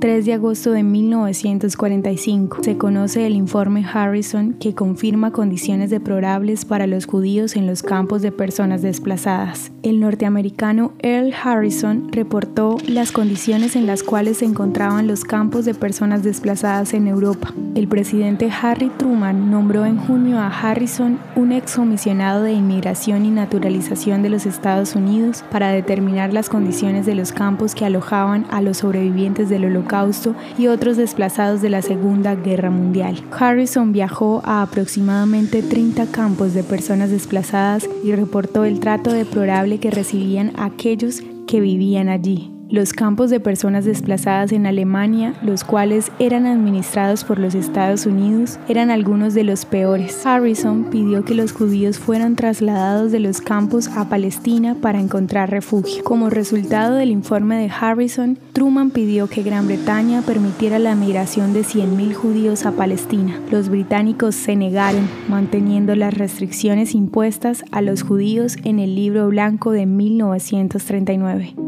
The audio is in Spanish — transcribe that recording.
3 de agosto de 1945. Se conoce el informe Harrison que confirma condiciones deplorables para los judíos en los campos de personas desplazadas. El norteamericano Earl Harrison reportó las condiciones en las cuales se encontraban los campos de personas desplazadas en Europa. El presidente Harry Truman nombró en junio a Harrison un excomisionado de inmigración y naturalización de los Estados Unidos para determinar las condiciones de los campos que alojaban a los sobrevivientes del Holocausto y otros desplazados de la Segunda Guerra Mundial. Harrison viajó a aproximadamente 30 campos de personas desplazadas y reportó el trato deplorable que recibían aquellos que vivían allí los campos de personas desplazadas en Alemania, los cuales eran administrados por los Estados Unidos, eran algunos de los peores. Harrison pidió que los judíos fueran trasladados de los campos a Palestina para encontrar refugio. Como resultado del informe de Harrison, Truman pidió que Gran Bretaña permitiera la migración de 100.000 judíos a Palestina. Los británicos se negaron, manteniendo las restricciones impuestas a los judíos en el libro blanco de 1939.